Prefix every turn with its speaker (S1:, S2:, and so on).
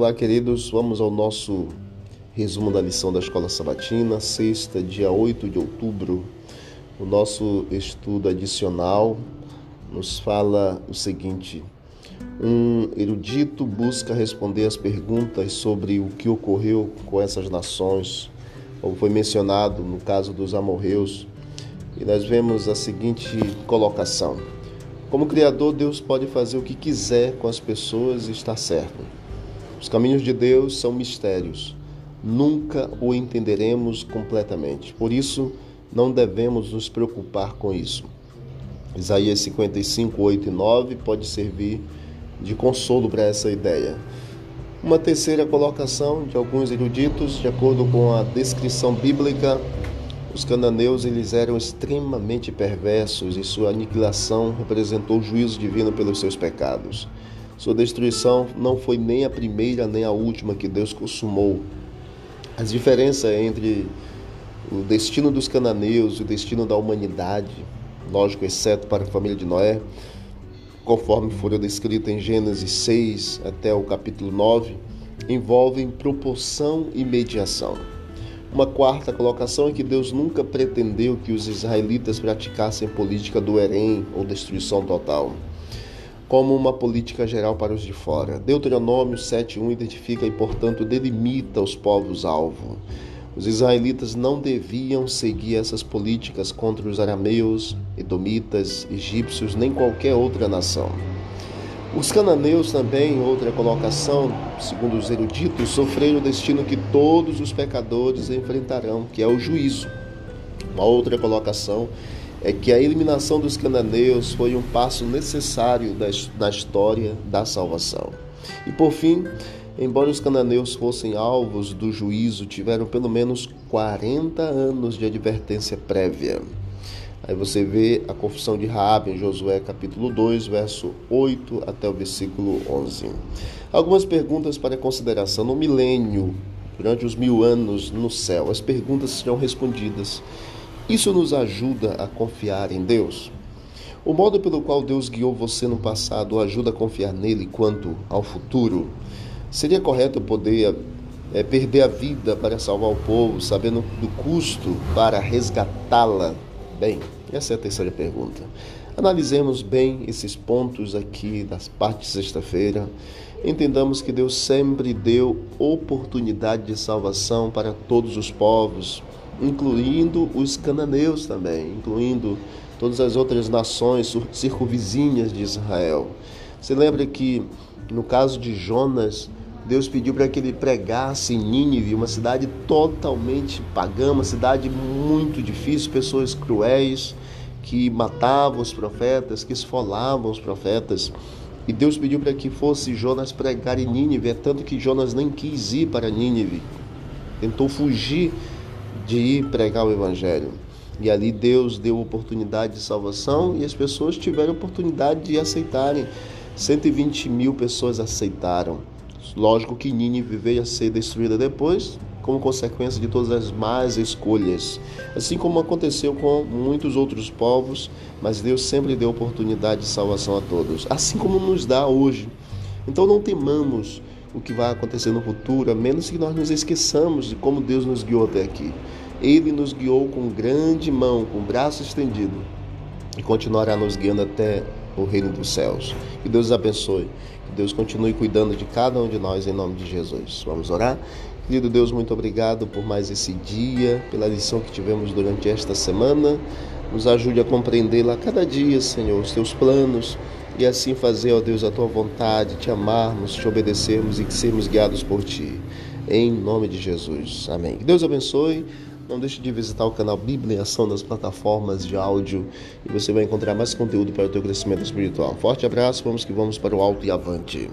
S1: Olá, queridos. Vamos ao nosso resumo da lição da Escola Sabatina, sexta, dia 8 de outubro. O nosso estudo adicional nos fala o seguinte: um erudito busca responder as perguntas sobre o que ocorreu com essas nações, como foi mencionado no caso dos amorreus, e nós vemos a seguinte colocação: Como Criador, Deus pode fazer o que quiser com as pessoas e está certo. Os caminhos de Deus são mistérios. Nunca o entenderemos completamente. Por isso, não devemos nos preocupar com isso. Isaías 55, 8 e 9 pode servir de consolo para essa ideia. Uma terceira colocação de alguns eruditos, de acordo com a descrição bíblica, os cananeus eles eram extremamente perversos e sua aniquilação representou o juízo divino pelos seus pecados. Sua destruição não foi nem a primeira nem a última que Deus consumou. As diferenças entre o destino dos cananeus e o destino da humanidade, lógico, exceto para a família de Noé, conforme foram descritas em Gênesis 6 até o capítulo 9, envolvem proporção e mediação. Uma quarta colocação é que Deus nunca pretendeu que os israelitas praticassem política do Herém ou destruição total como uma política geral para os de fora. Deuteronômio 7:1 identifica e, portanto, delimita os povos-alvo. Os israelitas não deviam seguir essas políticas contra os arameus, edomitas, egípcios, nem qualquer outra nação. Os cananeus também, outra colocação, segundo os eruditos, sofreram o destino que todos os pecadores enfrentarão, que é o juízo. Uma outra colocação é que a eliminação dos cananeus foi um passo necessário na história da salvação. E por fim, embora os cananeus fossem alvos do juízo, tiveram pelo menos 40 anos de advertência prévia. Aí você vê a confissão de Raab em Josué capítulo 2, verso 8 até o versículo 11. Algumas perguntas para consideração. No milênio, durante os mil anos no céu, as perguntas serão respondidas. Isso nos ajuda a confiar em Deus. O modo pelo qual Deus guiou você no passado ajuda a confiar nele quanto ao futuro. Seria correto poder é, perder a vida para salvar o povo, sabendo do custo para resgatá-la? Bem, essa é a terceira pergunta. Analisemos bem esses pontos aqui das partes de sexta-feira. Entendamos que Deus sempre deu oportunidade de salvação para todos os povos, incluindo os cananeus também, incluindo todas as outras nações circunvizinhas de Israel. Você lembra que no caso de Jonas, Deus pediu para que ele pregasse em Nínive, uma cidade totalmente pagã, uma cidade muito difícil, pessoas cruéis que matavam os profetas, que esfolavam os profetas. E Deus pediu para que fosse Jonas pregar em Nínive, é tanto que Jonas nem quis ir para Nínive. Tentou fugir de ir pregar o Evangelho. E ali Deus deu oportunidade de salvação e as pessoas tiveram oportunidade de aceitarem. 120 mil pessoas aceitaram. Lógico que Nínive veio a ser destruída depois, como consequência de todas as más escolhas. Assim como aconteceu com muitos outros povos, mas Deus sempre deu oportunidade de salvação a todos, assim como nos dá hoje. Então não temamos o que vai acontecer no futuro, a menos que nós nos esqueçamos de como Deus nos guiou até aqui. Ele nos guiou com grande mão, com braço estendido, e continuará nos guiando até o reino dos céus. Que Deus abençoe, que Deus continue cuidando de cada um de nós em nome de Jesus. Vamos orar? Querido Deus, muito obrigado por mais esse dia, pela lição que tivemos durante esta semana. Nos ajude a compreendê-la cada dia, Senhor, os teus planos e assim fazer, ó Deus, a tua vontade, te amarmos, te obedecermos e sermos guiados por ti. Em nome de Jesus. Amém. Que Deus abençoe. Não deixe de visitar o canal Bíblia em Ação nas plataformas de áudio e você vai encontrar mais conteúdo para o teu crescimento espiritual. Forte abraço, vamos que vamos para o alto e avante.